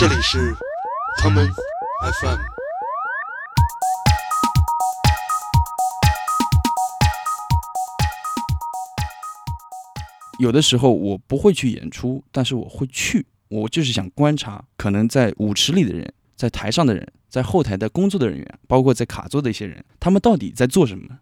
这里是他们 FM。有的时候我不会去演出，但是我会去，我就是想观察，可能在舞池里的人，在台上的人，在后台的工作的人员，包括在卡座的一些人，他们到底在做什么。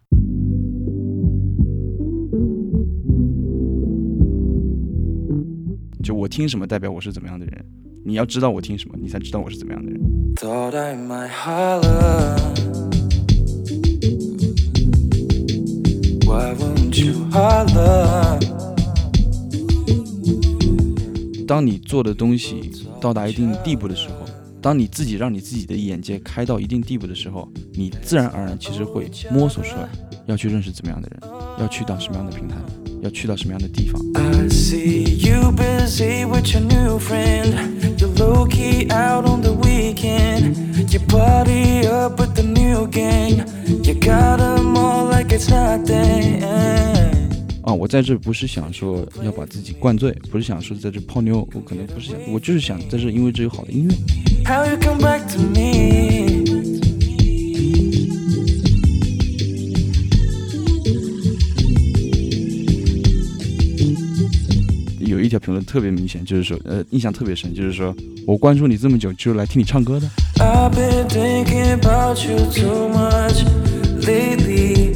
就我听什么，代表我是怎么样的人。你要知道我听什么，你才知道我是怎么样的人。Thought I might holler. Why won't you holler? 当你做的东西到达一定地步的时候，当你自己让你自己的眼界开到一定地步的时候，你自然而然其实会摸索出来，要去认识怎么样的人，要去到什么样的平台，要去到什么样的地方。I see you busy with your new friend. You're low key out on the weekend. You party up with the new gang. You got them all like it's nothing. 啊，我在这不是想说要把自己灌醉，不是想说在这泡妞，我可能不是想，我就是想在这，因为这有好的音乐。How you come back to me? 一条评论特别明显，就是说，呃，印象特别深，就是说我关注你这么久，就是来听你唱歌的。I've been thinking about you too much lately.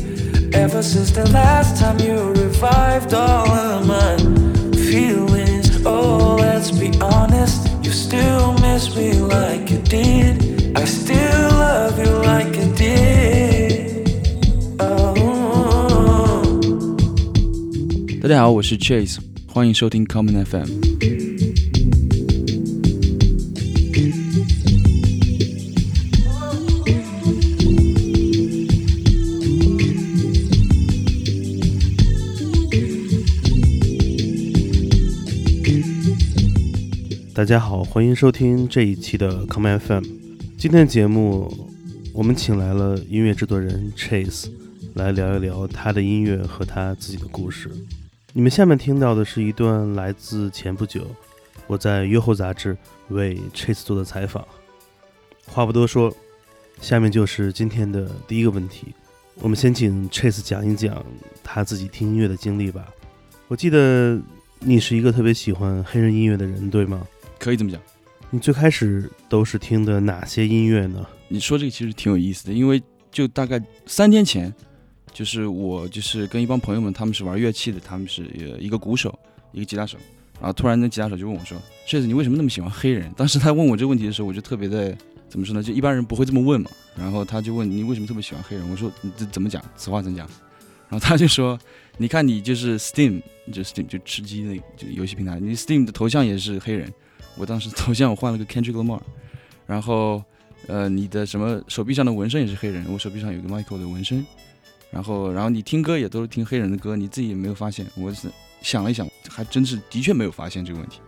Ever since the last time you revived all of my feelings. Oh, let's be honest, you still miss me like you did. I still love you like I did. Oh. 大家好，我是 Chase，欢迎收听 Common FM。大家好，欢迎收听这一期的 Common FM。今天的节目，我们请来了音乐制作人 Chase 来聊一聊他的音乐和他自己的故事。你们下面听到的是一段来自前不久我在约后杂志为 Chase 做的采访。话不多说，下面就是今天的第一个问题。我们先请 Chase 讲一讲他自己听音乐的经历吧。我记得你是一个特别喜欢黑人音乐的人，对吗？可以这么讲。你最开始都是听的哪些音乐呢？你说这个其实挺有意思的，因为就大概三天前，就是我就是跟一帮朋友们，他们是玩乐器的，他们是一个鼓手，一个吉他手，然后突然那吉他手就问我说：“这子你为什么那么喜欢黑人？”当时他问我这个问题的时候，我就特别的怎么说呢？就一般人不会这么问嘛。然后他就问你为什么特别喜欢黑人？我说你这怎么讲？此话怎讲？然后他就说：“你看你就是 Steam，就 Steam 就吃鸡那就游戏平台，你 Steam 的头像也是黑人。我当时 头像我换了个 Kendrick Lamar，然后呃你的什么手臂上的纹身也是黑人，我手臂上有个 Michael 的纹身。然后然后你听歌也都是听黑人的歌，你自己也没有发现。我是想了一想，还真是的确没有发现这个问题。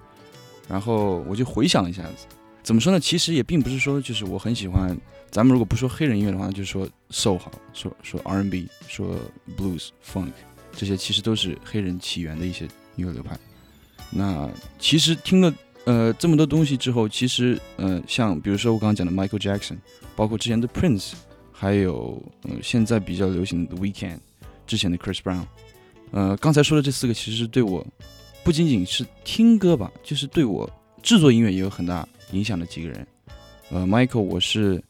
然后我就回想了一下子，怎么说呢？其实也并不是说就是我很喜欢。咱们如果不说黑人音乐的话，就是说 soul 好，说说 R&B，说 blues、funk，这些其实都是黑人起源的一些音乐流派。那其实听了呃这么多东西之后，其实呃像比如说我刚刚讲的 Michael Jackson，包括之前的 Prince，还有呃现在比较流行的 Weekend，之前的 Chris Brown，呃刚才说的这四个其实对我不仅仅是听歌吧，就是对我制作音乐也有很大影响的几个人。呃，Michael 我是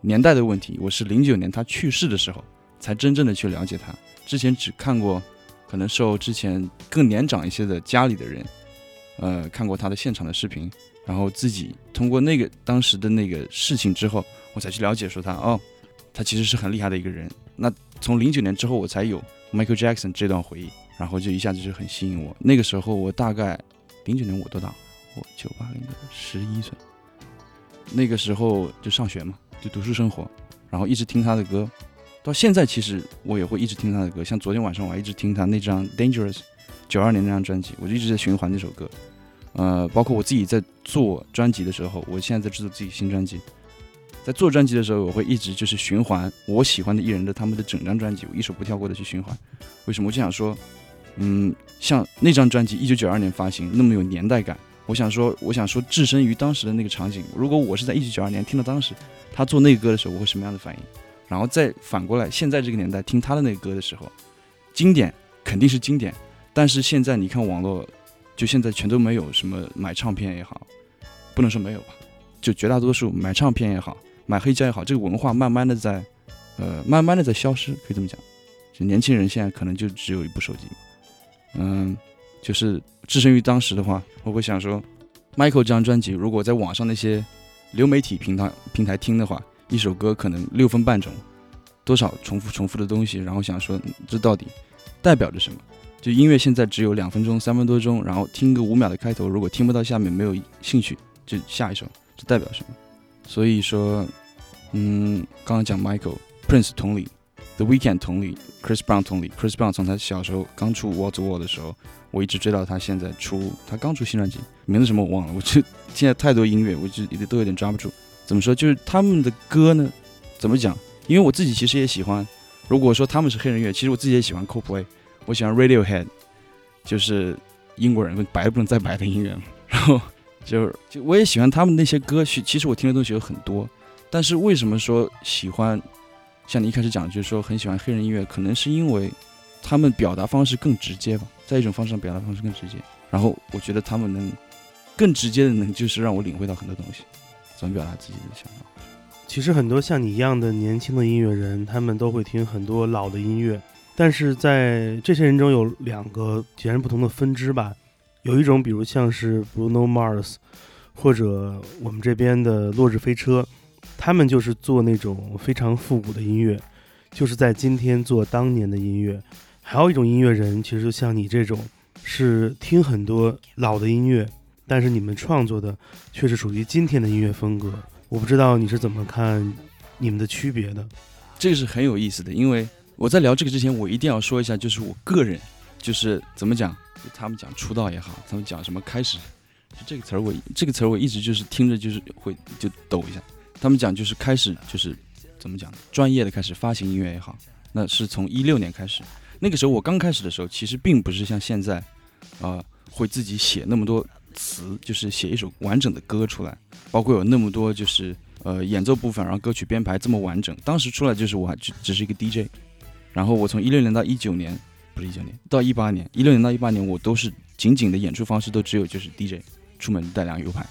年代的问题，我是零九年他去世的时候才真正的去了解他，之前只看过，可能受之前更年长一些的家里的人，呃，看过他的现场的视频，然后自己通过那个当时的那个事情之后，我才去了解说他哦，他其实是很厉害的一个人。那从零九年之后，我才有 Michael Jackson 这段回忆，然后就一下子就很吸引我。那个时候我大概零九年我多大？我九八零的十一岁，那个时候就上学嘛，就读书生活，然后一直听他的歌，到现在其实我也会一直听他的歌，像昨天晚上我还一直听他那张 Dangerous，九二年那张专辑，我就一直在循环那首歌。呃，包括我自己在做专辑的时候，我现在在制作自己新专辑，在做专辑的时候，我会一直就是循环我喜欢的艺人的他们的整张专辑，我一首不跳过的去循环。为什么？我就想说，嗯，像那张专辑一九九二年发行，那么有年代感，我想说，我想说，置身于当时的那个场景，如果我是在一九九二年听到当时他做那个歌的时候，我会什么样的反应？然后再反过来，现在这个年代听他的那个歌的时候，经典肯定是经典，但是现在你看网络，就现在全都没有什么买唱片也好，不能说没有吧，就绝大多数买唱片也好，买黑胶也好，这个文化慢慢的在，呃，慢慢的在消失，可以这么讲。就年轻人现在可能就只有一部手机，嗯，就是置身于当时的话，我会想说，Michael 这张专辑如果在网上那些流媒体平台平台听的话，一首歌可能六分半钟，多少重复重复的东西，然后想说这到底代表着什么？就音乐现在只有两分钟、三分多钟，然后听个五秒的开头，如果听不到下面没有兴趣，就下一首，这代表什么？所以说，嗯，刚刚讲 Michael Prince 同理，The Weekend 同理，Chris Brown 同理，Chris Brown 从他小时候刚出 Wall to Wall 的时候，我一直追到他现在出，他刚出新专辑，名字什么我忘了，我就现在太多音乐，我就都有点抓不住。怎么说？就是他们的歌呢，怎么讲？因为我自己其实也喜欢。如果说他们是黑人乐，其实我自己也喜欢 Coldplay，我喜欢 Radiohead，就是英国人白不能再白的音乐。然 后就是就我也喜欢他们那些歌曲，其实我听的东西有很多。但是为什么说喜欢？像你一开始讲，就是说很喜欢黑人音乐，可能是因为他们表达方式更直接吧，在一种方式上表达方式更直接。然后我觉得他们能更直接的能就是让我领会到很多东西，怎么表达自己的想法。其实很多像你一样的年轻的音乐人，他们都会听很多老的音乐，但是在这些人中有两个截然不同的分支吧。有一种，比如像是 Bruno Mars，或者我们这边的落日飞车，他们就是做那种非常复古的音乐，就是在今天做当年的音乐。还有一种音乐人，其实就像你这种，是听很多老的音乐，但是你们创作的却是属于今天的音乐风格。我不知道你是怎么看你们的区别的。这个是很有意思的，因为我在聊这个之前，我一定要说一下，就是我个人，就是怎么讲，他们讲出道也好，他们讲什么开始，就这个词儿我这个词儿我一直就是听着就是会就抖一下。他们讲就是开始就是怎么讲，专业的开始发行音乐也好，那是从一六年开始，那个时候我刚开始的时候，其实并不是像现在，啊、会自己写那么多词，就是写一首完整的歌出来，包括有那么多就是呃演奏部分，然后歌曲编排这么完整。当时出来就是我还只只是一个 DJ，然后我从一六年到一九年，不是一九年。到一八年，一六年到一八年我都是仅仅的演出方式都只有就是 DJ，出门带两个 U 盘，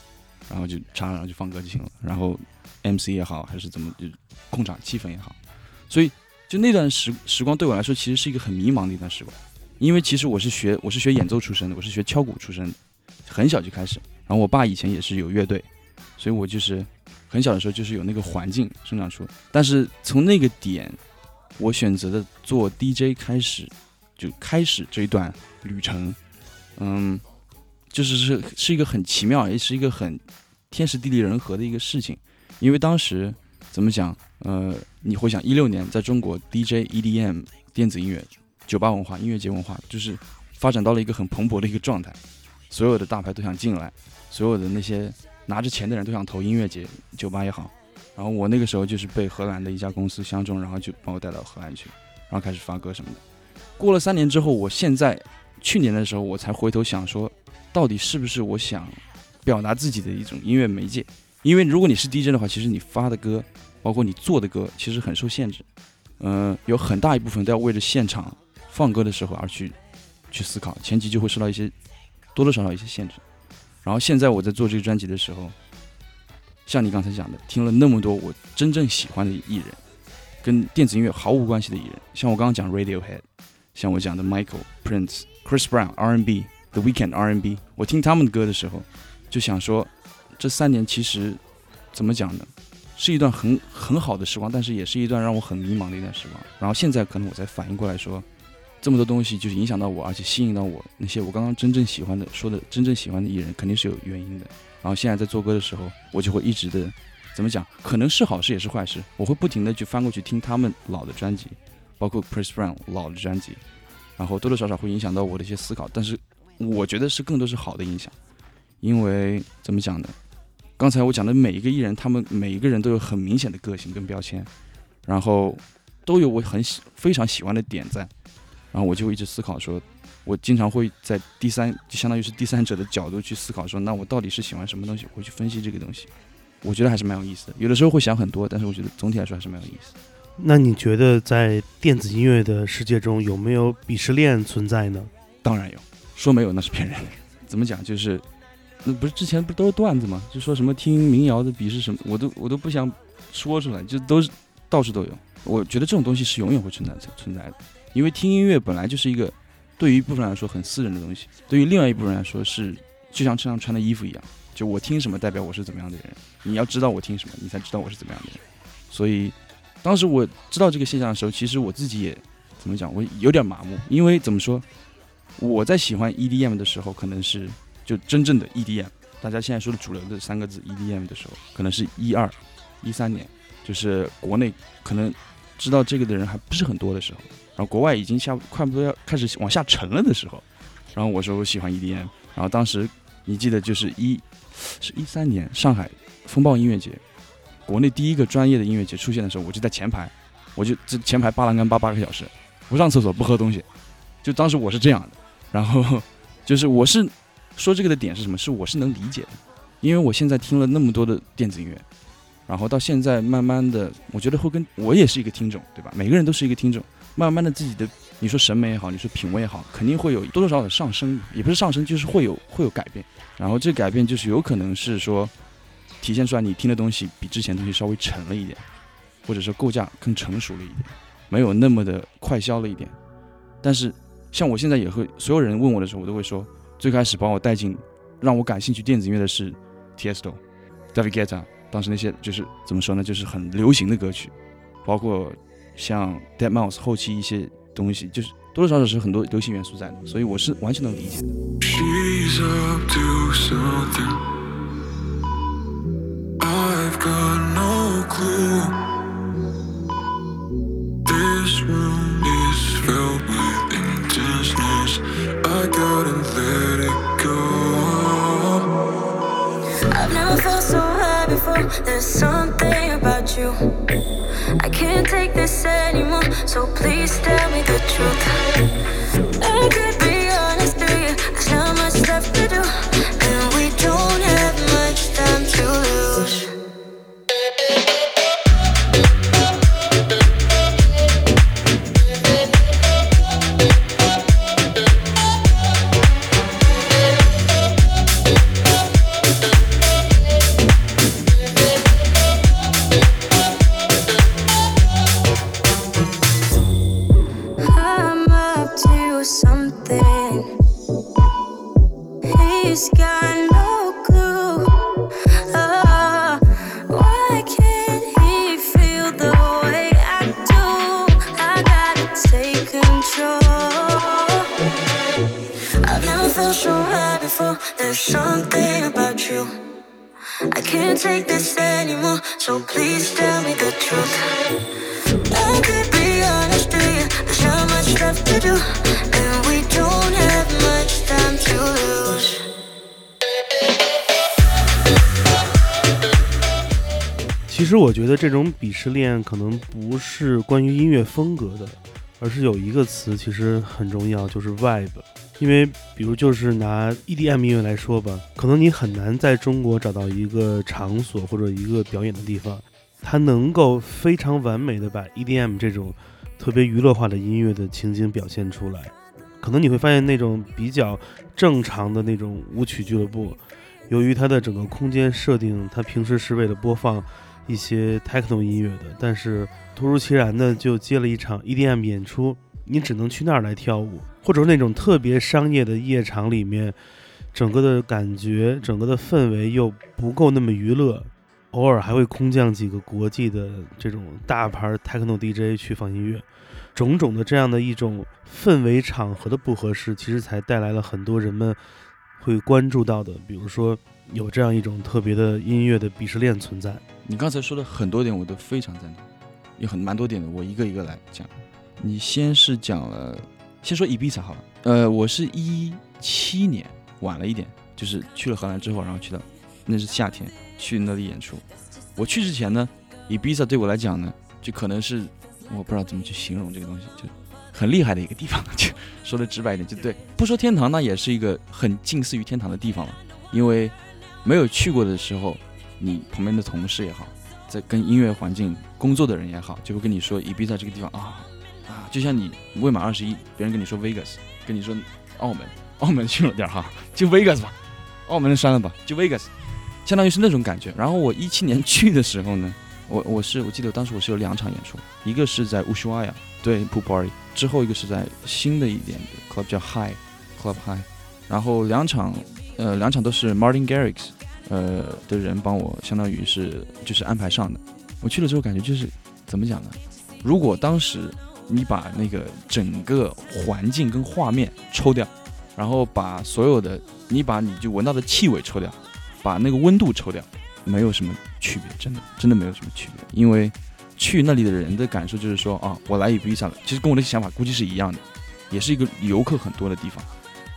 然后就插上然后就放歌就行了，然后 MC 也好还是怎么就控场气氛也好，所以就那段时时光对我来说其实是一个很迷茫的一段时光，因为其实我是学我是学演奏出身的，我是学敲鼓出身的，很小就开始，然后我爸以前也是有乐队，所以我就是很小的时候就是有那个环境生长出，但是从那个点，我选择的做 DJ 开始，就开始这一段旅程，嗯，就是是是一个很奇妙，也是一个很天时地利人和的一个事情，因为当时怎么讲，呃，你会想一六年在中国 DJ、EDM、电子音乐、酒吧文化、音乐节文化，就是发展到了一个很蓬勃的一个状态，所有的大牌都想进来，所有的那些拿着钱的人都想投音乐节、酒吧也好。然后我那个时候就是被荷兰的一家公司相中，然后就把我带到荷兰去，然后开始发歌什么的。过了三年之后，我现在去年的时候，我才回头想说，到底是不是我想表达自己的一种音乐媒介？因为如果你是 DJ 的话，其实你发的歌，包括你做的歌，其实很受限制。嗯、有很大一部分都要为了现场放歌的时候而去去思考，前期就会受到一些多多少少一些限制。然后现在我在做这个专辑的时候，像你刚才讲的，听了那么多我真正喜欢的艺人，跟电子音乐毫无关系的艺人，像我刚刚讲 Radiohead，像我讲的 Michael、Prince、Chris Brown、R&B、The Weekend、R&B，我听他们的歌的时候，就想说，这三年其实怎么讲呢？是一段很很好的时光，但是也是一段让我很迷茫的一段时光。然后现在可能我才反应过来说，这么多东西就是影响到我，而且吸引到我那些我刚刚真正喜欢的说的真正喜欢的艺人，肯定是有原因的。然后现在在做歌的时候，我就会一直的怎么讲，可能是好事也是坏事，我会不停的去翻过去听他们老的专辑，包括 Chris Brown 老的专辑，然后多多少少会影响到我的一些思考，但是我觉得是更多是好的影响，因为怎么讲呢？刚才我讲的每一个艺人，他们每一个人都有很明显的个性跟标签，然后都有我很喜非常喜欢的点在，然后我就会一直思考说，我经常会在第三，就相当于是第三者的角度去思考，说那我到底是喜欢什么东西，我会去分析这个东西。我觉得还是蛮有意思的。有的时候会想很多，但是我觉得总体来说还是蛮有意思。那你觉得在电子音乐的世界中有没有鄙视链存在呢？当然有，说没有那是骗人。怎么讲？就是那不是之前不都是段子吗？就说什么听民谣的鄙视什么，我都我都不想说出来，就都是到处都有。我觉得这种东西是永远会存在存在的，因为听音乐本来就是一个对于一部分人来说很私人的东西，对于另外一部分人来说是就像身上穿的衣服一样，就我听什么代表我是怎么样的人。你要知道我听什么，你才知道我是怎么样的人。所以当时我知道这个现象的时候，其实我自己也怎么讲，我有点麻木，因为怎么说，我在喜欢 EDM 的时候，可能是就真正的 EDM，大家现在说的主流的三个字 EDM 的时候，可能是一二一三年，就是国内可能。知道这个的人还不是很多的时候，然后国外已经下快不多要开始往下沉了的时候，然后我说我喜欢 EDM，然后当时你记得就是一，是一三年上海风暴音乐节，国内第一个专业的音乐节出现的时候，我就在前排，我就这前排扒栏杆扒八个小时，不上厕所不喝东西，就当时我是这样的，然后就是我是说这个的点是什么？是我是能理解的，因为我现在听了那么多的电子音乐。然后到现在，慢慢的，我觉得会跟我也是一个听众，对吧？每个人都是一个听众，慢慢的自己的，你说审美也好，你说品味也好，肯定会有多多少少的上升，也不是上升，就是会有会有改变。然后这改变就是有可能是说，体现出来你听的东西比之前东西稍微沉了一点，或者说构架更成熟了一点，没有那么的快消了一点。但是像我现在也会，所有人问我的时候，我都会说，最开始把我带进，让我感兴趣电子音乐的是 T S O、David Guetta。当时那些就是怎么说呢，就是很流行的歌曲，包括像 Dead Mouse 后期一些东西，就是多多少少是很多流行元素在的，所以我是完全能理解的。clear. This room is filled with intenseness. I gotta let it go. I've never felt so high before. There's something about you. I can't take this anymore, so please tell me the truth. I could 失恋可能不是关于音乐风格的，而是有一个词其实很重要，就是 vibe。因为比如就是拿 EDM 音乐来说吧，可能你很难在中国找到一个场所或者一个表演的地方，它能够非常完美的把 EDM 这种特别娱乐化的音乐的情景表现出来。可能你会发现那种比较正常的那种舞曲俱乐部，由于它的整个空间设定，它平时是为了播放一些 techno 音乐的，但是突如其然的就接了一场 EDM 演出，你只能去那儿来跳舞，或者那种特别商业的夜场里面，整个的感觉、整个的氛围又不够那么娱乐，偶尔还会空降几个国际的这种大牌 techno DJ 去放音乐，种种的这样的一种氛围场合的不合适，其实才带来了很多人们会关注到的，比如说有这样一种特别的音乐的鄙视链存在。你刚才说的很多点我都非常赞同，有很蛮多点的，我一个一个来讲。你先是讲了，先说 Ibiza 好了。呃，我是一七年晚了一点，就是去了荷兰之后，然后去到那是夏天去那里演出。我去之前呢，Ibiza 对我来讲呢，就可能是我不知道怎么去形容这个东西，就很厉害的一个地方，就说的直白一点，就对。不说天堂，那也是一个很近似于天堂的地方了，因为没有去过的时候，你旁边的同事也好，在跟音乐环境工作的人也好，就会跟你说，伊比萨这个地方啊啊，就像你未满二十一，别人跟你说 Vegas，跟你说澳门，澳门去了点哈，就 Vegas 吧，澳门删了吧，就 Vegas，相当于是那种感觉。然后我一七年去的时候呢，我我是我记得当时我是有两场演出，一个是在乌苏瓦亚，对 p o Party，之后一个是在新的一点 club 叫 High Club High，然后两场呃两场都是 Martin Garrix 呃的人帮我相当于是就是安排上的。我去了之后感觉就是怎么讲呢？如果当时你把那个整个环境跟画面抽掉，然后把所有的你把你就闻到的气味抽掉，把那个温度抽掉，没有什么区别，真的真的没有什么区别。因为去那里的人的感受就是说啊，我来伊比萨了，其实跟我的想法估计是一样的，也是一个游客很多的地方。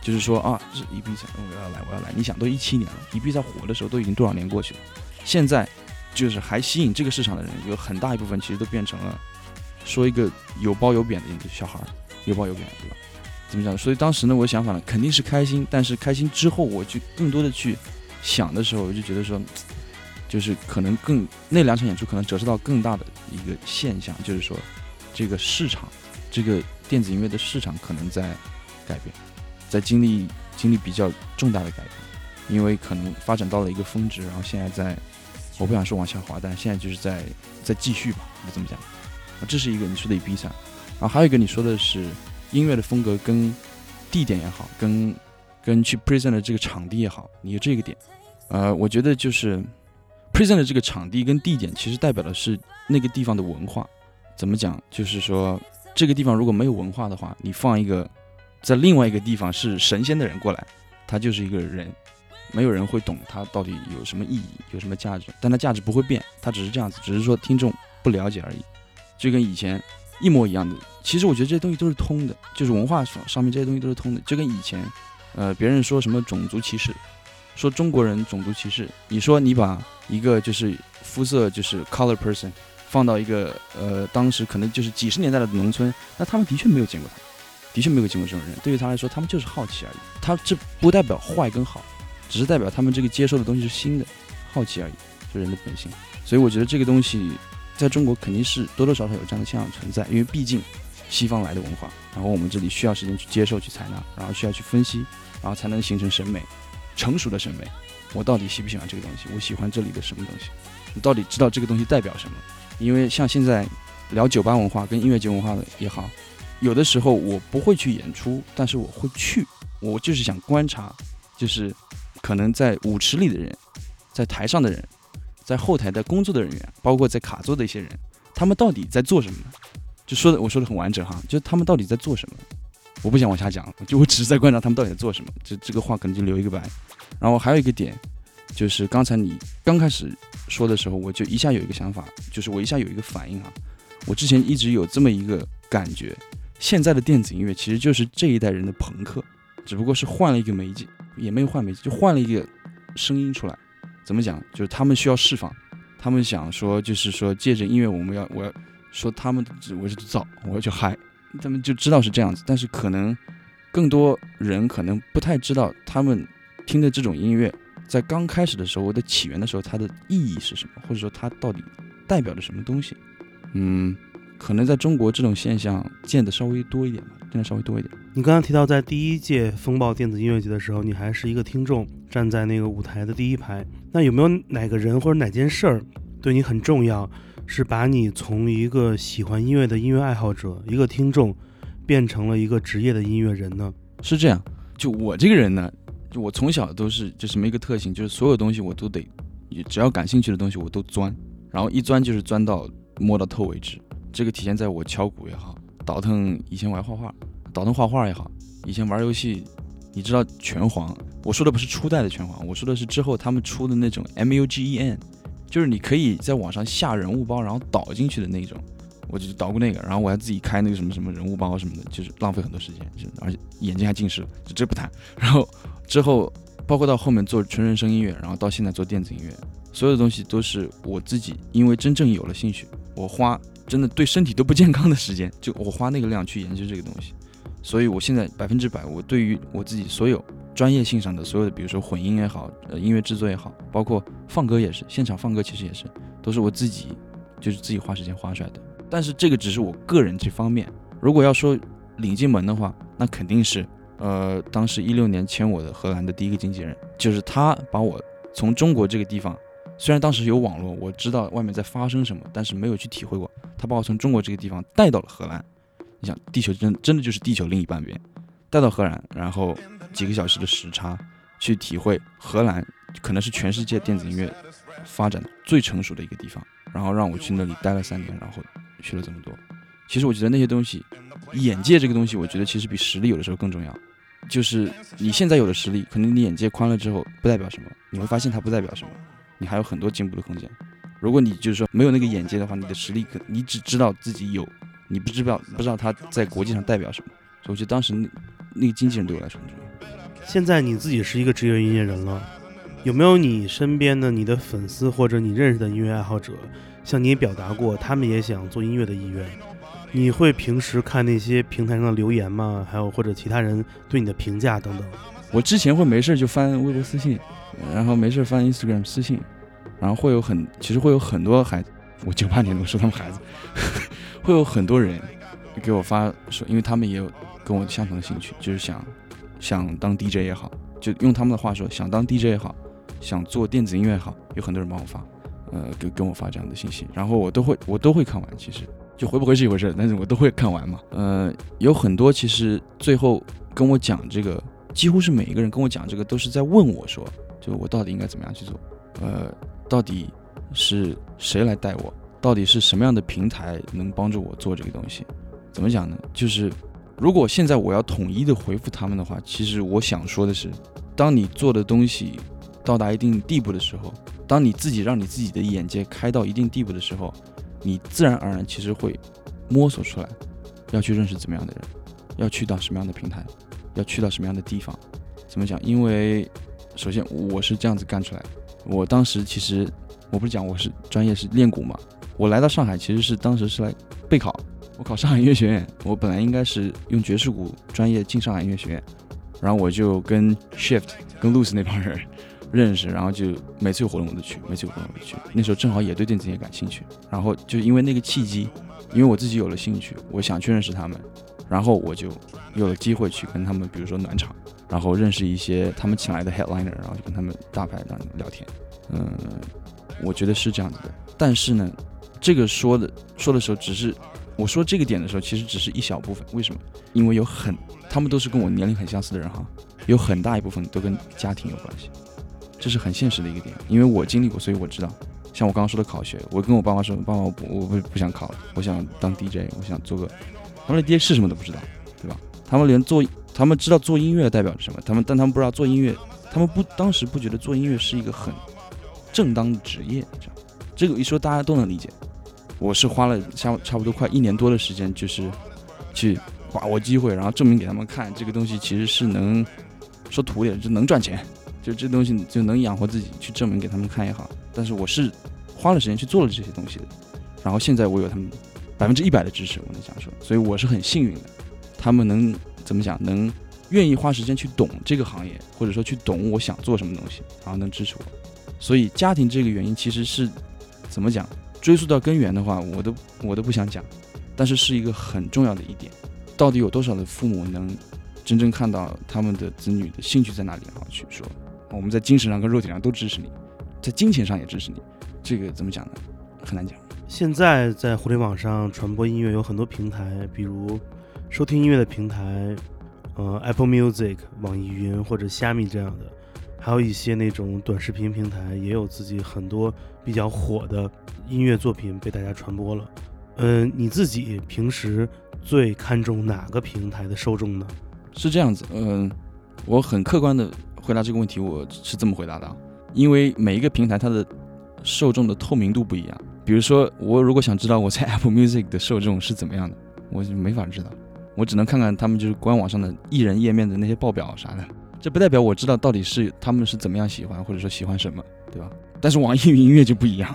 就是说啊，这是伊比萨，我要来，我要来。你想，都一七年了，伊比萨火的时候都已经多少年过去了，现在就是还吸引这个市场的人有很大一部分其实都变成了说一个有褒有贬的小孩儿，有褒有贬，对吧？怎么讲？所以当时呢，我的想法呢肯定是开心，但是开心之后，我就更多的去想的时候，我就觉得说，就是可能更那两场演出可能折射到更大的一个现象，就是说这个市场，这个电子音乐的市场可能在改变，在经历经历比较重大的改变，因为可能发展到了一个峰值，然后现在在，我不想说往下滑，但现在就是在在继续吧，就这么讲。这是一个你说的 B 三，然后还有一个你说的是音乐的风格跟地点也好，跟跟去 present 的这个场地也好，你有这个点，呃，我觉得就是 present 的这个场地跟地点，其实代表的是那个地方的文化。怎么讲？就是说这个地方如果没有文化的话，你放一个在另外一个地方是神仙的人过来，他就是一个人，没有人会懂他到底有什么意义，有什么价值，但他价值不会变，他只是这样子，只是说听众不了解而已，就跟以前一模一样的。其实我觉得这些东西都是通的，就是文化上上面这些东西都是通的，就跟以前，呃，别人说什么种族歧视，说中国人种族歧视，你说你把一个就是肤色就是 color person 放到一个呃当时可能就是几十年代的农村，那他们的确没有见过他，的确没有见过这种人，对于他来说，他们就是好奇而已，他这不代表坏跟好，只是代表他们这个接受的东西是新的，好奇而已，就人的本性。所以我觉得这个东西在中国肯定是多多少少有这样的现象存在，因为毕竟西方来的文化，然后我们这里需要时间去接受、去采纳，然后需要去分析，然后才能形成审美，成熟的审美。我到底喜不喜欢这个东西？我喜欢这里的什么东西？你到底知道这个东西代表什么？因为像现在聊酒吧文化跟音乐节文化的也好，有的时候我不会去演出，但是我会去，我就是想观察，就是可能在舞池里的人，在台上的人，在后台的工作的人员，包括在卡座的一些人，他们到底在做什么？就说的我说的很完整哈，就他们到底在做什么？我不想往下讲，就我只是在观察他们到底在做什么。这这个话可能就留一个白。然后还有一个点，就是刚才你刚开始说的时候，我就一下有一个想法，就是我一下有一个反应啊。我之前一直有这么一个感觉，现在的电子音乐其实就是这一代人的朋克，只不过是换了一个媒介，也没有换媒介，就换了一个声音出来。怎么讲？就是他们需要释放，他们想说，就是说借着音乐，我们要我要说他们我是造，我要去嗨，他们就知道是这样子，但是可能更多人可能不太知道他们听的这种音乐，在刚开始的时候我的起源的时候，它的意义是什么，或者说它到底代表着什么东西？嗯，可能在中国这种现象见的稍微多一点吧，见的稍微多一点。你刚刚提到，在第一届风暴电子音乐节的时候，你还是一个听众，站在那个舞台的第一排。那有没有哪个人或者哪件事儿对你很重要，是把你从一个喜欢音乐的音乐爱好者、一个听众，变成了一个职业的音乐人呢？是这样，就我这个人呢，就我从小都是就什么一个特性，就是所有东西我都得，只要感兴趣的东西我都钻，然后一钻就是钻到摸到透为止。这个体现在我敲鼓也好，倒腾以前我还画画，倒腾画画也好，以前玩游戏，你知道拳皇，我说的不是初代的拳皇，我说的是之后他们出的那种 MUGEN，就是你可以在网上下人物包，然后导进去的那种，我就捣鼓那个，然后我还自己开那个什么什么人物包什么的，就是浪费很多时间，就而且眼睛还近视，就这不谈。然后之后包括到后面做纯人声音乐，然后到现在做电子音乐，所有的东西都是我自己因为真正有了兴趣，我花真的对身体都不健康的时间，就我花那个量去研究这个东西，所以我现在百分之百，我对于我自己所有专业性上的所有的，比如说混音也好，呃，音乐制作也好，包括放歌也是，现场放歌其实也是，都是我自己就是自己花时间花出来的。但是这个只是我个人这方面，如果要说领进门的话，那肯定是，呃，当时一六年签我的荷兰的第一个经纪人，就是他把我从中国这个地方，虽然当时有网络，我知道外面在发生什么，但是没有去体会过，他把我从中国这个地方带到了荷兰。你想，地球真真的就是地球另一半边，带到荷兰，然后几个小时的时差去体会荷兰，可能是全世界电子音乐发展最成熟的一个地方，然后让我去那里待了三年，然后学了这么多。其实我觉得那些东西，眼界这个东西，我觉得其实比实力有的时候更重要。就是你现在有的实力，可能你眼界宽了之后，不代表什么，你会发现它不代表什么，你还有很多进步的空间。如果你就是说没有那个眼界的话，你的实力可你只知道自己有，你不知道不知道他在国际上代表什么。所以我觉得当时那那个经纪人对我来说很重要。现在你自己是一个职业音乐人了，有没有你身边的你的粉丝或者你认识的音乐爱好者，向你表达过他们也想做音乐的意愿？你会平时看那些平台上的留言吗？还有或者其他人对你的评价等等？我之前会没事就翻微博私信，然后没事翻 Instagram 私信，然后会有很其实会有很多孩子，我九八年的时候他们孩子，会有很多人给我发说，因为他们也有跟我相同的兴趣，就是想想当 DJ 也好，就用他们的话说，想当 DJ 也好，想做电子音乐也好，有很多人帮我发，呃，给跟我发这样的信息，然后我都会我都会看完，其实就回不回是一回事，但是我都会看完嘛。呃，有很多其实最后跟我讲这个，几乎是每一个人跟我讲这个，都是在问我说，就我到底应该怎么样去做，呃，到底是谁来带我，到底是什么样的平台能帮助我做这个东西？怎么讲呢？就是如果现在我要统一的回复他们的话，其实我想说的是，当你做的东西到达一定地步的时候，当你自己让你自己的眼界开到一定地步的时候，你自然而然其实会摸索出来，要去认识怎么样的人，要去到什么样的平台，要去到什么样的地方。怎么讲？因为首先我是这样子干出来的。我当时其实我不是讲我是专业是练鼓嘛，我来到上海其实是当时是来备考，我考上海音乐学院，我本来应该是用爵士鼓专业进上海音乐学院，然后我就跟 Shift 跟 Lose 那帮人认识，然后就每次有活动我都去，每次有活动我都去。那时候正好也对电子音乐感兴趣，然后就因为那个契机，因为我自己有了兴趣，我想去认识他们，然后我就有了机会去跟他们，比如说暖场，然后认识一些他们请来的 headliner，然后就跟他们大牌当聊天。嗯，我觉得是这样子的。但是呢，这个说的说的时候，只是我说这个点的时候，其实只是一小部分。为什么？因为有很他们都是跟我年龄很相似的人哈，有很大一部分都跟家庭有关系。这是很现实的一个点，因为我经历过，所以我知道。像我刚刚说的考学，我跟我爸妈说，爸妈，我不我不想考了，我想当 DJ，我想做个。他们连 DJ 是什么都不知道，对吧？他们连做，他们知道做音乐代表着什么，他们但他们不知道做音乐，他们不当时不觉得做音乐是一个很正当的职业，这样。这个一说大家都能理解。我是花了差差不多快一年多的时间，就是去把握机会，然后证明给他们看，这个东西其实是能说土点，就能赚钱。就这东西就能养活自己，去证明给他们看也好。但是我是花了时间去做了这些东西的，然后现在我有他们百分之一百的支持，我能这样说，所以我是很幸运的。他们能怎么讲？能愿意花时间去懂这个行业，或者说去懂我想做什么东西，然后能支持我。所以家庭这个原因其实是怎么讲？追溯到根源的话，我都我都不想讲，但是是一个很重要的一点。到底有多少的父母能真正看到他们的子女的兴趣在哪里，然后去说？我们在精神上跟肉体上都支持你，在金钱上也支持你，这个怎么讲呢？很难讲。现在在互联网上传播音乐有很多平台，比如收听音乐的平台，呃，Apple Music、网易云或者虾米这样的，还有一些那种短视频平台也有自己很多比较火的音乐作品被大家传播了。嗯，你自己平时最看重哪个平台的受众呢？是这样子，嗯，我很客观的。回答这个问题，我是这么回答的，因为每一个平台它的受众的透明度不一样。比如说，我如果想知道我在 Apple Music 的受众是怎么样的，我就没法知道，我只能看看他们就是官网上的艺人页面的那些报表啥的。这不代表我知道到底是他们是怎么样喜欢，或者说喜欢什么，对吧？但是网易云音乐就不一样，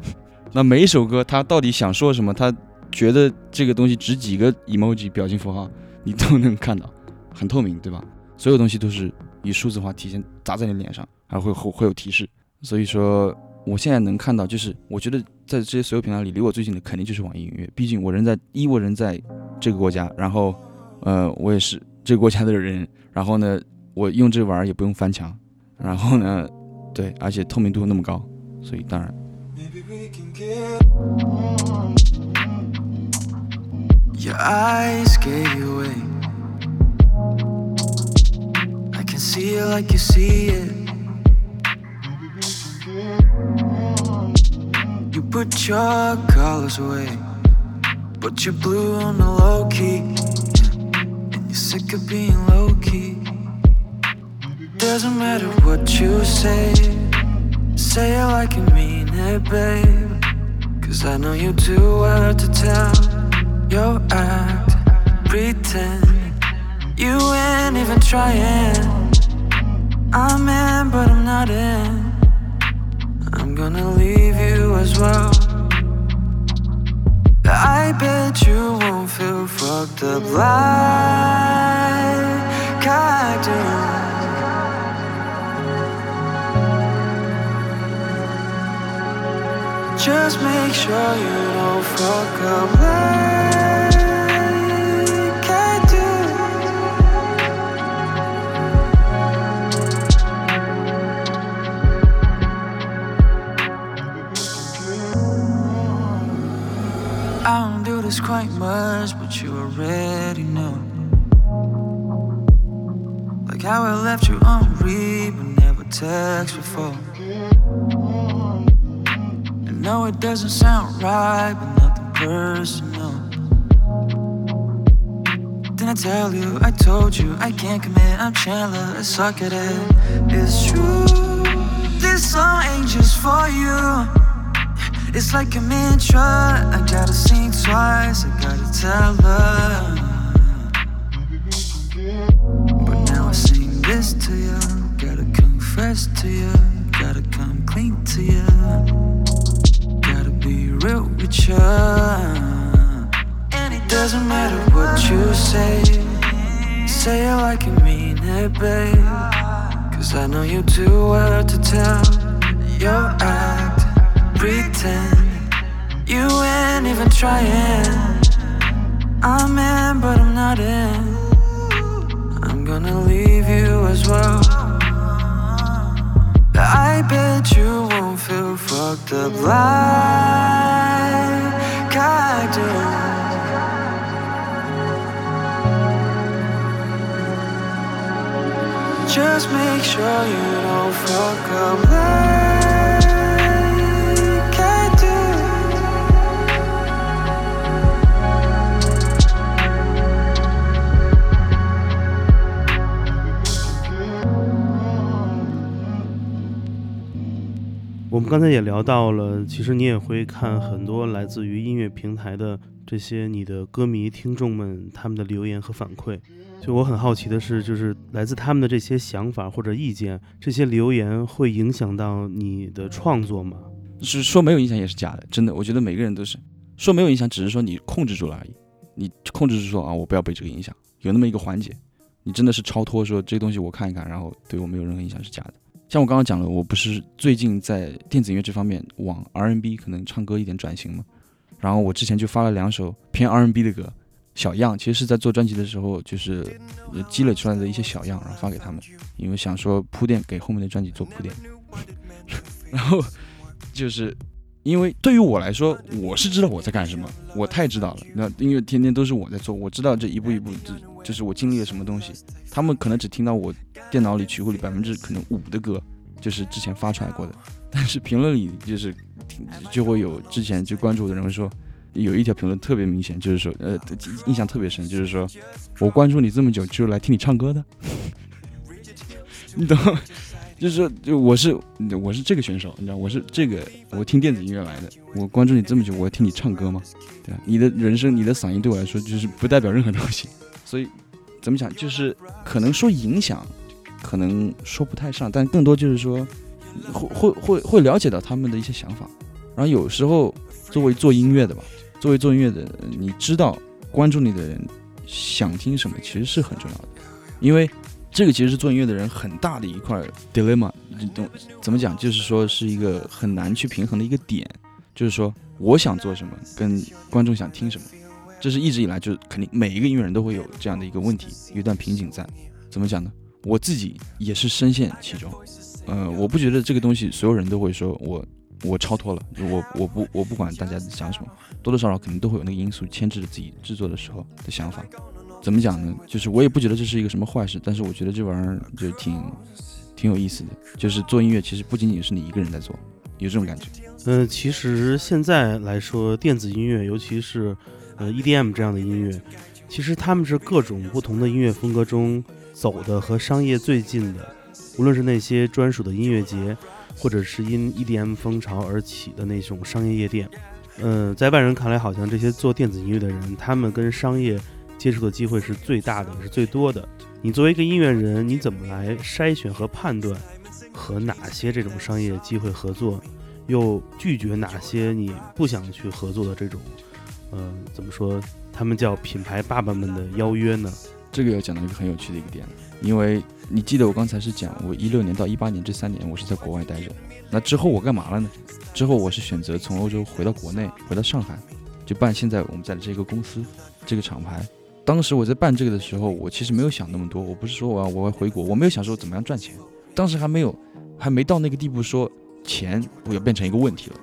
那每一首歌它到底想说什么，它觉得这个东西值几个 emoji 表情符号，你都能看到，很透明，对吧？所有东西都是以数字化体现砸在你脸上，还会会会有提示。所以说，我现在能看到，就是我觉得在这些所有平台里，离我最近的肯定就是网易音乐。毕竟我人在一，我人在这个国家，然后呃，我也是这个国家的人，然后呢，我用这玩意儿也不用翻墙，然后呢，对，而且透明度那么高，所以当然。Your eyes get away. I can see it like you see it. Put your colors away, but you're blue on the low key. And you're sick of being low key. Doesn't matter what you say. Say it like you mean it, babe. Cause I know you too well to tell. Your act, pretend. You ain't even trying. I'm in, but I'm not in. Gonna leave you as well. I bet you won't feel fucked up like I do. Just make sure you don't fuck up like This quite much, but you already know. Like how I left you on read, but never text before. I know it doesn't sound right, but nothing personal. Didn't I tell you? I told you I can't commit. I'm Chandler, I suck at it. It's true. This song ain't just for you. It's like a mantra. I gotta sing twice. I gotta tell her. But now I sing this to you. Gotta confess to you. Gotta come clean to you. Gotta be real with you. And it doesn't matter what you say. Say it like you mean it, babe. Cause I know you too well to tell. Your act, pretend. You ain't even trying. I'm in, but I'm not in. I'm gonna leave you as well. I bet you won't feel fucked up like I do. Just make sure you don't fuck up like 我们刚才也聊到了，其实你也会看很多来自于音乐平台的这些你的歌迷听众们他们的留言和反馈。就我很好奇的是，就是来自他们的这些想法或者意见，这些留言会影响到你的创作吗？是说没有影响也是假的，真的，我觉得每个人都是说没有影响，只是说你控制住了而已。你控制住说啊，我不要被这个影响，有那么一个环节，你真的是超脱说这东西我看一看，然后对我没有任何影响是假的。像我刚刚讲了，我不是最近在电子音乐这方面往 R&B 可能唱歌一点转型嘛，然后我之前就发了两首偏 R&B 的歌，小样，其实是在做专辑的时候就是积累出来的一些小样，然后发给他们，因为想说铺垫给后面的专辑做铺垫，然后就是因为对于我来说，我是知道我在干什么，我太知道了。那音乐天天都是我在做，我知道这一步一步，这就是我经历了什么东西。他们可能只听到我电脑里曲库里百分之可能五的歌，就是之前发出来过的，但是评论里就是听就会有之前就关注我的人会说，有一条评论特别明显，就是说呃印象特别深，就是说我关注你这么久，就是来听你唱歌的，你懂？就是说，就我是我是这个选手，你知道，我是这个我听电子音乐来的，我关注你这么久，我要听你唱歌吗？对吧？你的人生，你的嗓音对我来说就是不代表任何东西，所以怎么讲，就是可能说影响，可能说不太上，但更多就是说会会会会了解到他们的一些想法，然后有时候作为做音乐的吧，作为做音乐的，你知道关注你的人想听什么，其实是很重要的，因为这个其实是做音乐的人很大的一块 dilemma，你懂怎么讲？就是说是一个很难去平衡的一个点，就是说我想做什么，跟观众想听什么，这是一直以来就肯定每一个音乐人都会有这样的一个问题，一段瓶颈在。怎么讲呢？我自己也是深陷其中，呃，我不觉得这个东西所有人都会说我我超脱了，我我不我不管大家想什么，多多少少肯定都会有那个因素牵制着自己制作的时候的想法。怎么讲呢？就是我也不觉得这是一个什么坏事，但是我觉得这玩意儿就挺挺有意思的。就是做音乐其实不仅仅是你一个人在做，有这种感觉。嗯，其实现在来说，电子音乐，尤其是呃 EDM 这样的音乐，其实他们是各种不同的音乐风格中走的和商业最近的。无论是那些专属的音乐节，或者是因 EDM 风潮而起的那种商业夜店，嗯，在外人看来，好像这些做电子音乐的人，他们跟商业接触的机会是最大的，是最多的。你作为一个音乐人，你怎么来筛选和判断和哪些这种商业机会合作，又拒绝哪些你不想去合作的这种，嗯，怎么说？他们叫品牌爸爸们的邀约呢？这个要讲到一个很有趣的一个点，因为你记得我刚才是讲，我一六年到一八年这三年我是在国外待着，那之后我干嘛了呢？之后我是选择从欧洲回到国内，回到上海，就办现在我们在这个公司，这个厂牌。当时我在办这个的时候，我其实没有想那么多，我不是说我要我要回国，我没有想说怎么样赚钱，当时还没有还没到那个地步，说钱不要变成一个问题了，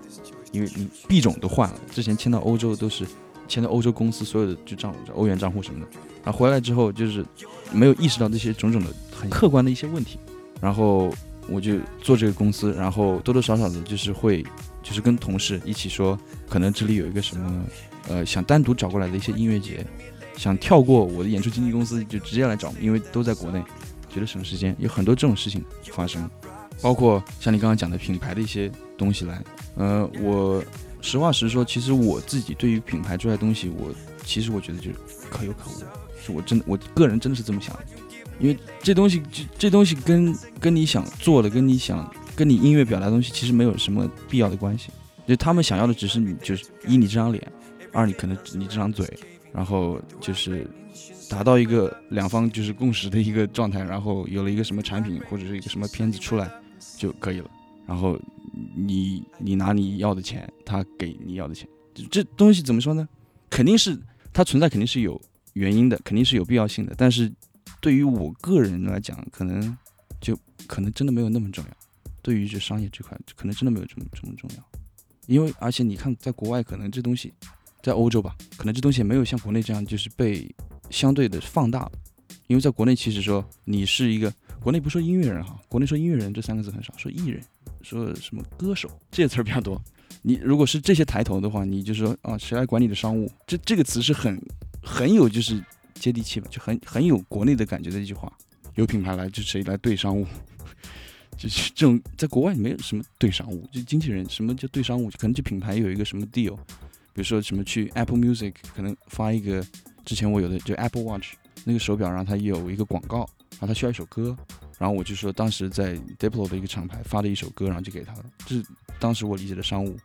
因为你币种都换了，之前迁到欧洲都是迁到欧洲公司所有的就账欧元账户什么的。然后回来之后，就是没有意识到这些种种的很客观的一些问题，然后我就做这个公司，然后多多少少的就是会，就是跟同事一起说，可能这里有一个什么，呃，想单独找过来的一些音乐节，想跳过我的演出经纪公司就直接来找，因为都在国内，觉得省时间，有很多这种事情发生，包括像你刚刚讲的品牌的一些东西来，呃，我实话实说，其实我自己对于品牌出来东西，我其实我觉得就是可有可无。是我真的，我个人真的是这么想的，因为这东西，这这东西跟跟你想做的，跟你想跟你音乐表达的东西，其实没有什么必要的关系。就他们想要的只是你，就是一你这张脸，二你可能你这张嘴，然后就是达到一个两方就是共识的一个状态，然后有了一个什么产品或者是一个什么片子出来就可以了。然后你你拿你要的钱，他给你要的钱，这东西怎么说呢？肯定是它存在，肯定是有。原因的肯定是有必要性的，但是对于我个人来讲，可能就可能真的没有那么重要。对于这商业这块，可能真的没有这么这么重要。因为而且你看，在国外可能这东西，在欧洲吧，可能这东西没有像国内这样就是被相对的放大了。因为在国内其实说你是一个国内不说音乐人哈，国内说音乐人这三个字很少，说艺人，说什么歌手这些词儿比较多。你如果是这些抬头的话，你就说啊，谁来管你的商务？这这个词是很。很有就是接地气吧，就很很有国内的感觉的一句话。有品牌来就谁来对商务，就是这种在国外没有什么对商务，就经纪人什么叫对商务，可能就品牌有一个什么 deal，比如说什么去 Apple Music 可能发一个，之前我有的就 Apple Watch 那个手表，然后它有一个广告，然后他需要一首歌，然后我就说当时在 Diplo 的一个厂牌发的一首歌，然后就给他了，这是当时我理解的商务。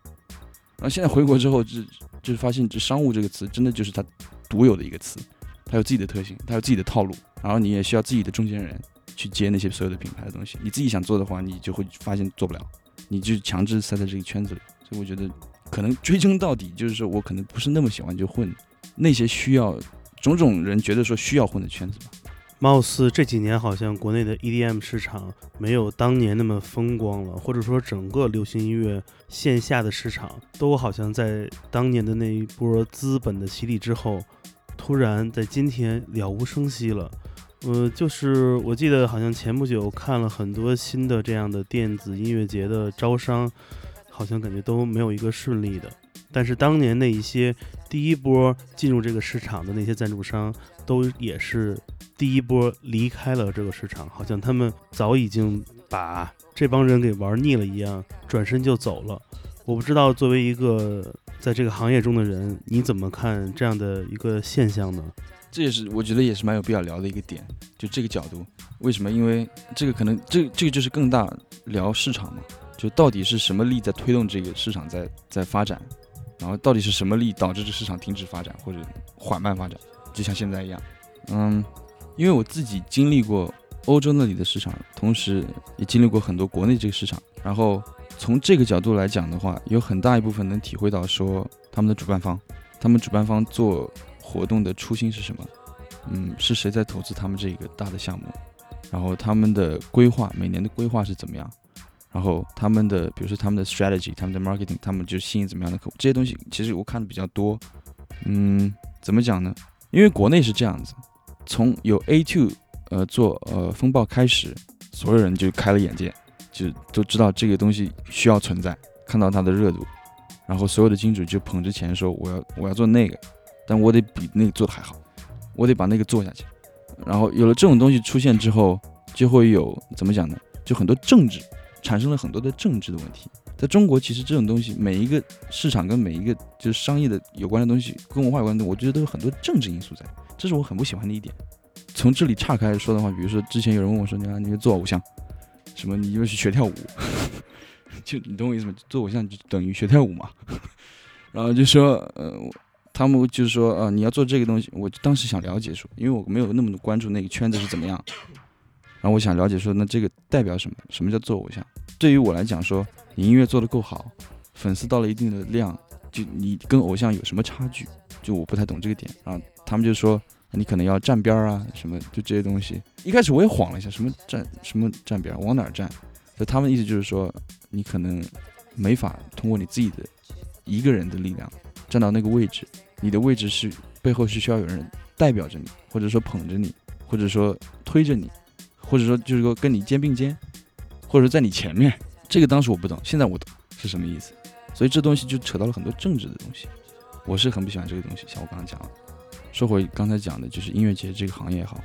然后现在回国之后，就就是发现这商务这个词真的就是它。独有的一个词，它有自己的特性，它有自己的套路，然后你也需要自己的中间人去接那些所有的品牌的东西。你自己想做的话，你就会发现做不了，你就强制塞在这个圈子里。所以我觉得，可能追根到底，就是说我可能不是那么喜欢就混那些需要种种人觉得说需要混的圈子吧。貌似这几年好像国内的 EDM 市场没有当年那么风光了，或者说整个流行音乐线下的市场都好像在当年的那一波资本的洗礼之后。突然在今天了无声息了，呃，就是我记得好像前不久看了很多新的这样的电子音乐节的招商，好像感觉都没有一个顺利的。但是当年那一些第一波进入这个市场的那些赞助商，都也是第一波离开了这个市场，好像他们早已经把这帮人给玩腻了一样，转身就走了。我不知道作为一个。在这个行业中的人，你怎么看这样的一个现象呢？这也是我觉得也是蛮有必要聊的一个点，就这个角度。为什么？因为这个可能这这个就是更大聊市场嘛，就到底是什么力在推动这个市场在在发展？然后到底是什么力导致这市场停止发展或者缓慢发展，就像现在一样。嗯，因为我自己经历过欧洲那里的市场，同时也经历过很多国内这个市场，然后从这个角度来讲的话，有很大一部分能体会到说他们的主办方，他们主办方做活动的初心是什么？嗯，是谁在投资他们这个大的项目？然后他们的规划，每年的规划是怎么样？然后他们的，比如说他们的 strategy，他们的 marketing，他们就吸引怎么样的客户？这些东西其实我看的比较多。嗯，怎么讲呢？因为国内是这样子，从有 A2 呃做呃风暴开始，所有人就开了眼界，就都知道这个东西需要存在，看到它的热度，然后所有的金主就捧着钱说我要我要做那个，但我得比那个做的还好，我得把那个做下去。然后有了这种东西出现之后，就会有怎么讲呢？就很多政治产生了很多的政治的问题。在中国，其实这种东西，每一个市场跟每一个就是商业的有关的东西，跟文化有关的，我觉得都有很多政治因素在，这是我很不喜欢的一点。从这里岔开说的话，比如说之前有人问我说：“你啊，你做偶像，什么？你又是学跳舞？就你懂我意思吗？做偶像就等于学跳舞嘛？” 然后就说：“呃。”他们就是说，呃，你要做这个东西，我当时想了解说，因为我没有那么关注那个圈子是怎么样，然后我想了解说，那这个代表什么？什么叫做偶像？对于我来讲，说你音乐做得够好，粉丝到了一定的量，就你跟偶像有什么差距？就我不太懂这个点。然后他们就说，你可能要站边儿啊，什么就这些东西。一开始我也晃了一下，什么站什么站边儿，往哪儿站？就他们意思就是说，你可能没法通过你自己的一个人的力量站到那个位置。你的位置是背后是需要有人代表着你，或者说捧着你，或者说推着你，或者说就是说跟你肩并肩，或者说在你前面。这个当时我不懂，现在我懂是什么意思。所以这东西就扯到了很多政治的东西，我是很不喜欢这个东西。像我刚刚讲的，说回刚才讲的，就是音乐节这个行业也好，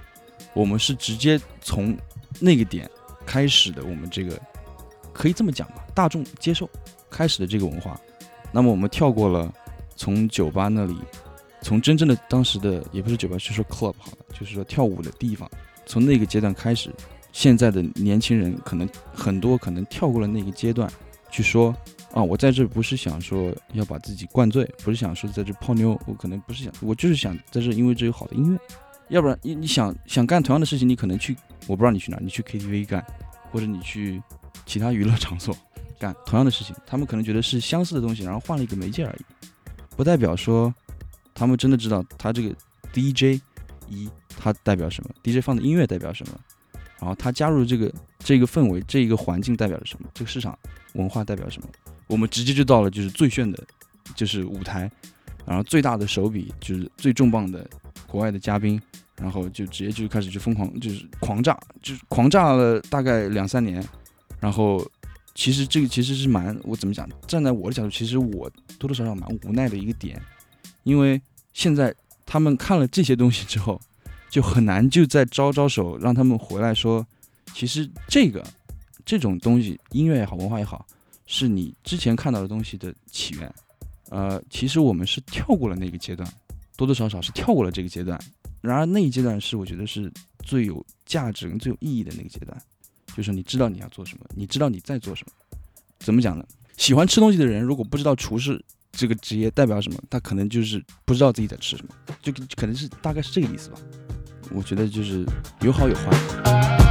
我们是直接从那个点开始的，我们这个可以这么讲吧，大众接受开始的这个文化。那么我们跳过了。从酒吧那里，从真正的当时的也不是酒吧，就是说 club 好了，就是说跳舞的地方。从那个阶段开始，现在的年轻人可能很多可能跳过了那个阶段，去说啊，我在这不是想说要把自己灌醉，不是想说在这泡妞，我可能不是想，我就是想在这，因为这有好的音乐。要不然你你想想干同样的事情，你可能去，我不知道你去哪，你去 KTV 干，或者你去其他娱乐场所干同样的事情，他们可能觉得是相似的东西，然后换了一个媒介而已。不代表说，他们真的知道他这个 DJ 一，他代表什么？DJ 放的音乐代表什么？然后他加入这个这个氛围，这一个环境代表着什么？这个市场文化代表什么？我们直接就到了就是最炫的，就是舞台，然后最大的手笔，就是最重磅的国外的嘉宾，然后就直接就开始就疯狂就是狂炸，就是狂炸了大概两三年，然后。其实这个其实是蛮，我怎么讲？站在我的角度，其实我多多少少蛮无奈的一个点，因为现在他们看了这些东西之后，就很难就再招招手让他们回来说，其实这个这种东西，音乐也好，文化也好，是你之前看到的东西的起源。呃，其实我们是跳过了那个阶段，多多少少是跳过了这个阶段。然而那一阶段是我觉得是最有价值最有意义的那个阶段。就是你知道你要做什么，你知道你在做什么，怎么讲呢？喜欢吃东西的人，如果不知道厨师这个职业代表什么，他可能就是不知道自己在吃什么，就可能是大概是这个意思吧。我觉得就是有好有坏。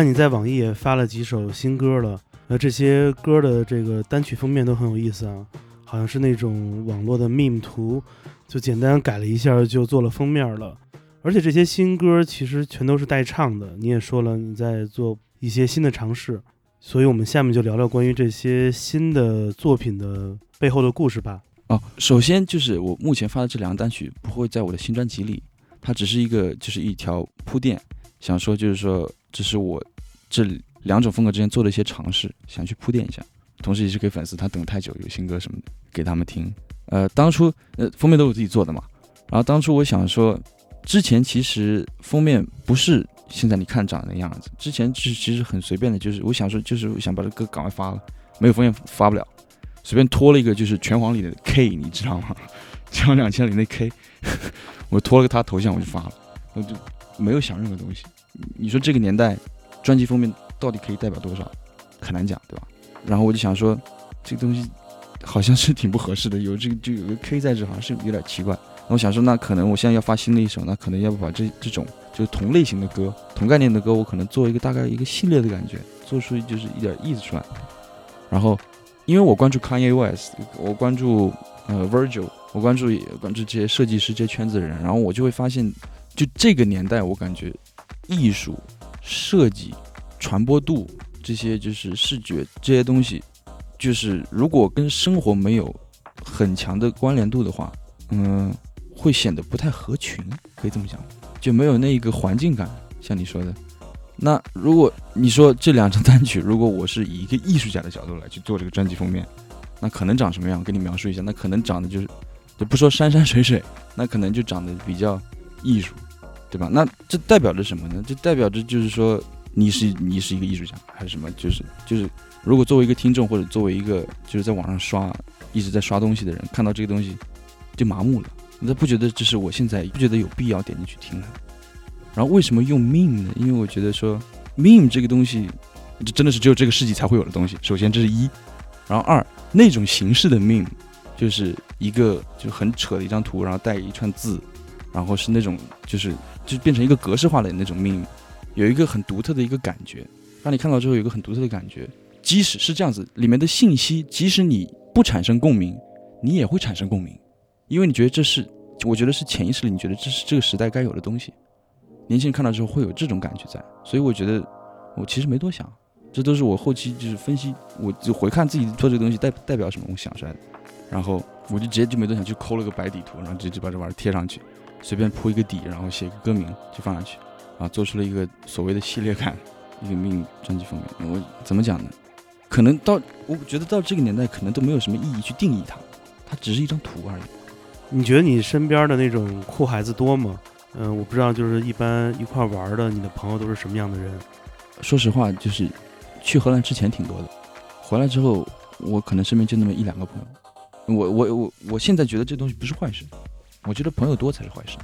看你在网易也发了几首新歌了，呃，这些歌的这个单曲封面都很有意思啊，好像是那种网络的 meme 图，就简单改了一下就做了封面了。而且这些新歌其实全都是带唱的，你也说了你在做一些新的尝试，所以我们下面就聊聊关于这些新的作品的背后的故事吧。哦，首先就是我目前发的这两个单曲不会在我的新专辑里，它只是一个就是一条铺垫，想说就是说这是我这两种风格之间做的一些尝试，想去铺垫一下，同时也是给粉丝他等太久有新歌什么的给他们听。呃，当初呃封面都是自己做的嘛，然后当初我想说，之前其实封面不是现在你看长的样子，之前是其实很随便的，就是我想说就是我想把这歌赶快发了，没有封面发不了。随便拖了一个就是拳皇里的 K，你知道吗？拳皇两千里那 K，我拖了个他头像我就发了，我就没有想任何东西。你说这个年代专辑封面到底可以代表多少，很难讲，对吧？然后我就想说，这个东西好像是挺不合适的，有这个就有个 K 在这，好像是有点奇怪。那我想说，那可能我现在要发新的一首，那可能要不把这这种就是同类型的歌、同概念的歌，我可能做一个大概一个系列的感觉，做出就是一点意思出来，然后。因为我关注 Kanye West，我关注呃 Virgil，我关注也关注这些设计师这些圈子的人，然后我就会发现，就这个年代，我感觉艺术、设计、传播度这些就是视觉这些东西，就是如果跟生活没有很强的关联度的话，嗯，会显得不太合群，可以这么讲，就没有那一个环境感，像你说的。那如果你说这两张单曲，如果我是以一个艺术家的角度来去做这个专辑封面，那可能长什么样？给你描述一下，那可能长得就是，就不说山山水水，那可能就长得比较艺术，对吧？那这代表着什么呢？这代表着就是说你是你是一个艺术家还是什么？就是就是，如果作为一个听众或者作为一个就是在网上刷一直在刷东西的人，看到这个东西就麻木了，那不觉得这是我现在不觉得有必要点进去听了。然后为什么用 meme 呢？因为我觉得说 meme 这个东西，这真的是只有这个世纪才会有的东西。首先这是一，然后二那种形式的 meme，就是一个就很扯的一张图，然后带一串字，然后是那种就是就变成一个格式化的那种 meme，有一个很独特的一个感觉，让你看到之后有一个很独特的感觉。即使是这样子，里面的信息，即使你不产生共鸣，你也会产生共鸣，因为你觉得这是，我觉得是潜意识里你觉得这是这个时代该有的东西。年轻人看到之后会有这种感觉在，所以我觉得我其实没多想，这都是我后期就是分析，我就回看自己做这个东西代代表什么，我想出来的，然后我就直接就没多想，就抠了个白底图，然后直接就把这玩意儿贴上去，随便铺一个底，然后写个歌名就放上去，啊，做出了一个所谓的系列感，一个命专辑封面。我怎么讲呢？可能到我觉得到这个年代，可能都没有什么意义去定义它，它只是一张图而已。你觉得你身边的那种酷孩子多吗？嗯，我不知道，就是一般一块玩的，你的朋友都是什么样的人？说实话，就是去荷兰之前挺多的，回来之后，我可能身边就那么一两个朋友。我我我我现在觉得这东西不是坏事，我觉得朋友多才是坏事，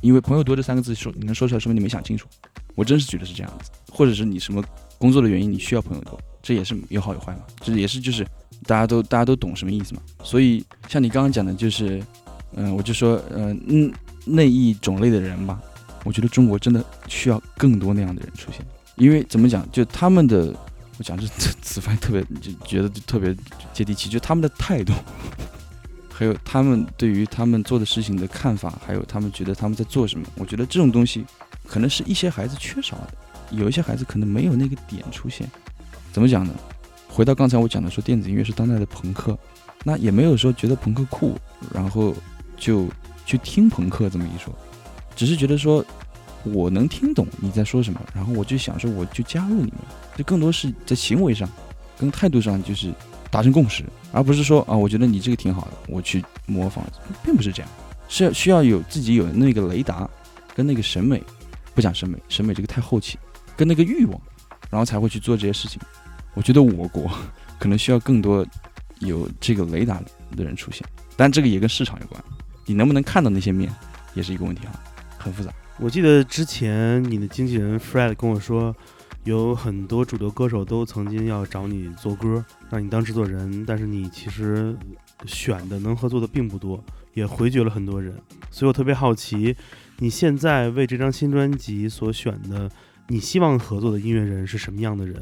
因为朋友多这三个字说你能说出来，说明你没想清楚。我真是觉得是这样子，或者是你什么工作的原因，你需要朋友多，这也是有好有坏嘛，这也是就是大家都大家都懂什么意思嘛。所以像你刚刚讲的，就是嗯，我就说嗯嗯。那一种类的人吧，我觉得中国真的需要更多那样的人出现，因为怎么讲，就他们的，我讲这 此番特别就觉得特别接地气，就他们的态度，还有他们对于他们做的事情的看法，还有他们觉得他们在做什么，我觉得这种东西可能是一些孩子缺少的，有一些孩子可能没有那个点出现。怎么讲呢？回到刚才我讲的说电子音乐是当代的朋克，那也没有说觉得朋克酷，然后就。去听朋克这么一说，只是觉得说，我能听懂你在说什么，然后我就想说，我就加入你们，就更多是在行为上，跟态度上就是达成共识，而不是说啊，我觉得你这个挺好的，我去模仿，并不是这样，是需要有自己有那个雷达跟那个审美，不讲审美，审美这个太后期，跟那个欲望，然后才会去做这些事情。我觉得我国可能需要更多有这个雷达的人出现，但这个也跟市场有关，你能不能看到那些面也是一个问题啊，很复杂。我记得之前你的经纪人 Fred 跟我说，有很多主流歌手都曾经要找你做歌，让你当制作人，但是你其实选的能合作的并不多，也回绝了很多人。所以我特别好奇，你现在为这张新专辑所选的，你希望合作的音乐人是什么样的人？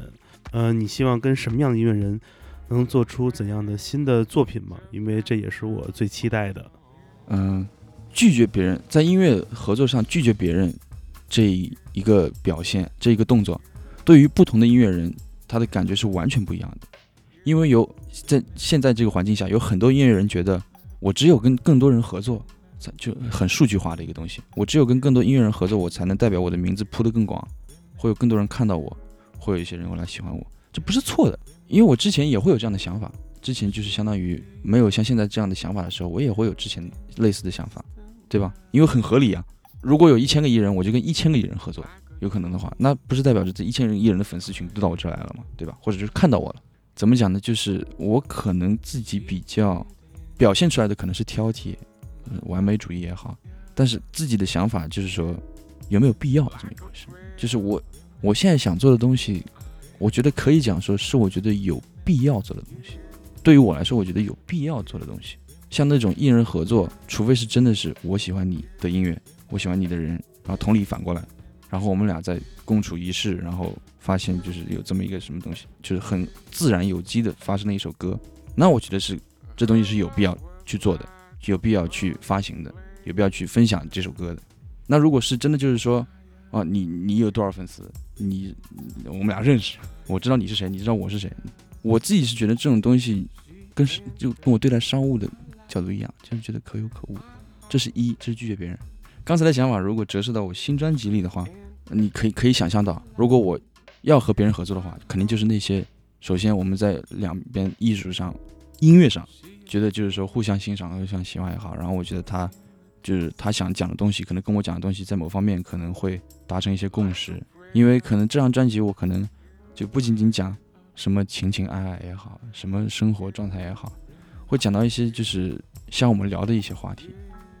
呃，你希望跟什么样的音乐人能做出怎样的新的作品吗？因为这也是我最期待的。嗯，拒绝别人在音乐合作上拒绝别人这一个表现，这一个动作，对于不同的音乐人，他的感觉是完全不一样的。因为有在现在这个环境下，有很多音乐人觉得，我只有跟更多人合作，才就很数据化的一个东西。我只有跟更多音乐人合作，我才能代表我的名字铺得更广，会有更多人看到我，会有一些人会来喜欢我。这不是错的，因为我之前也会有这样的想法。之前就是相当于没有像现在这样的想法的时候，我也会有之前类似的想法，对吧？因为很合理啊。如果有一千个艺人，我就跟一千个艺人合作，有可能的话，那不是代表着这一千人一人的粉丝群都到我这来了吗？对吧？或者就是看到我了？怎么讲呢？就是我可能自己比较表现出来的可能是挑剔、嗯完美主义也好，但是自己的想法就是说有没有必要这么一回事？就是我我现在想做的东西，我觉得可以讲说是我觉得有必要做的东西。对于我来说，我觉得有必要做的东西，像那种艺人合作，除非是真的是我喜欢你的音乐，我喜欢你的人，然后同理反过来，然后我们俩在共处一室，然后发现就是有这么一个什么东西，就是很自然有机的发生了一首歌，那我觉得是这东西是有必要去做的，有必要去发行的，有必要去分享这首歌的。那如果是真的就是说，啊，你你有多少粉丝？你我们俩认识，我知道你是谁，你知道我是谁。我自己是觉得这种东西跟就跟我对待商务的角度一样，就是觉得可有可无。这是一，这是拒绝别人。刚才的想法如果折射到我新专辑里的话，你可以可以想象到，如果我要和别人合作的话，肯定就是那些首先我们在两边艺术上、音乐上觉得就是说互相欣赏、互相喜欢也好，然后我觉得他就是他想讲的东西，可能跟我讲的东西在某方面可能会达成一些共识，因为可能这张专辑我可能就不仅仅讲什么情情爱爱也好，什么生活状态也好，会讲到一些就是像我们聊的一些话题，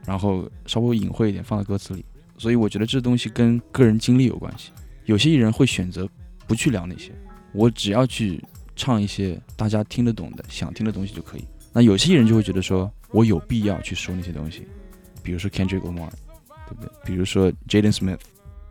然后稍微隐晦一点放在歌词里，所以我觉得这东西跟个人经历有关系。有些艺人会选择不去聊那些，我只要去唱一些大家听得懂的、想听的东西就可以。那有些艺人就会觉得说，我有必要去说那些东西，比如说 Kendrick Lamar，对不对？比如说 Jaden Smith，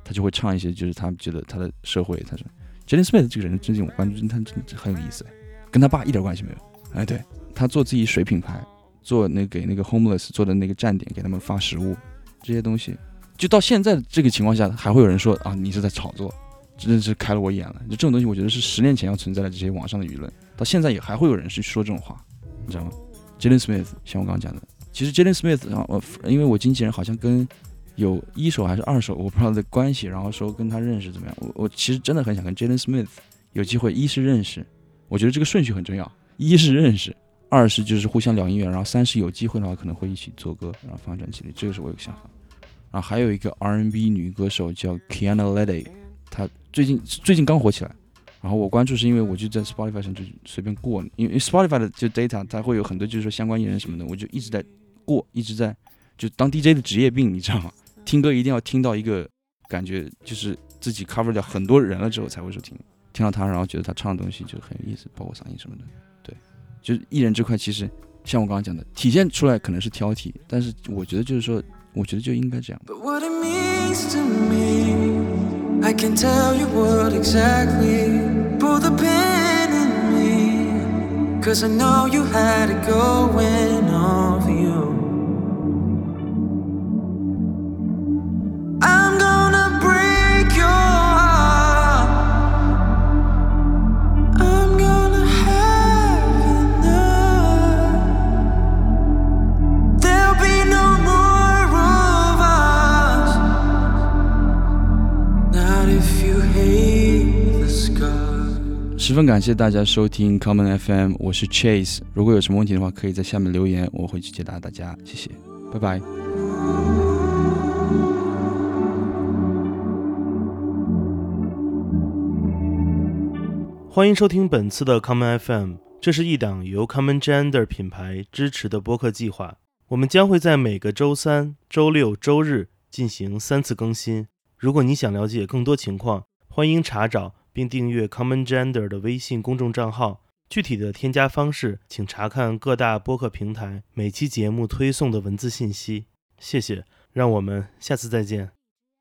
他就会唱一些就是他觉得他的社会，他说 Jaden Smith 这个人真正我关注，他真的很有意思，跟他爸一点关系没有。哎，对他做自己水品牌，做那给那个 homeless 做的那个站点，给他们发食物，这些东西，就到现在这个情况下，还会有人说啊，你是在炒作，真的是开了我眼了。就这种东西，我觉得是十年前要存在的这些网上的舆论，到现在也还会有人去说这种话，你知道吗？Jaden Smith 像我刚刚讲的，其实 Jaden Smith 啊，我因为我经纪人好像跟有一手还是二手，我不知道的关系，然后说跟他认识怎么样，我我其实真的很想跟 Jaden Smith 有机会，一是认识，我觉得这个顺序很重要，一是认识。二是就是互相聊音乐，然后三是有机会的话可能会一起做歌，然后发展起来，这个是我有个想法。然后还有一个 R&B 女歌手叫 Kiana Lede，她最近最近刚火起来。然后我关注是因为我就在 Spotify 上就随便过，因为 Spotify 的就 data 它会有很多就是说相关艺人什么的，我就一直在过，一直在就当 DJ 的职业病，你知道吗？听歌一定要听到一个感觉，就是自己 cover 掉很多人了之后才会说听，听到他，然后觉得他唱的东西就很有意思，包括嗓音什么的。就是艺人这块其实像我刚刚讲的，体现出来可能是挑剔，但是我觉得就是说，我觉得就应该这样。But what it means to me, I can tell you what exactly. Pull the pin in me, cause I know you had it going on 十分感谢大家收听 Common FM，我是 Chase。如果有什么问题的话，可以在下面留言，我会去解答大家。谢谢，拜拜。欢迎收听本次的 Common FM，这是一档由 Common Gender 品牌支持的播客计划。我们将会在每个周三、周六、周日进行三次更新。如果你想了解更多情况，欢迎查找并订阅 Common Gender 的微信公众账号。具体的添加方式，请查看各大播客平台每期节目推送的文字信息。谢谢，让我们下次再见。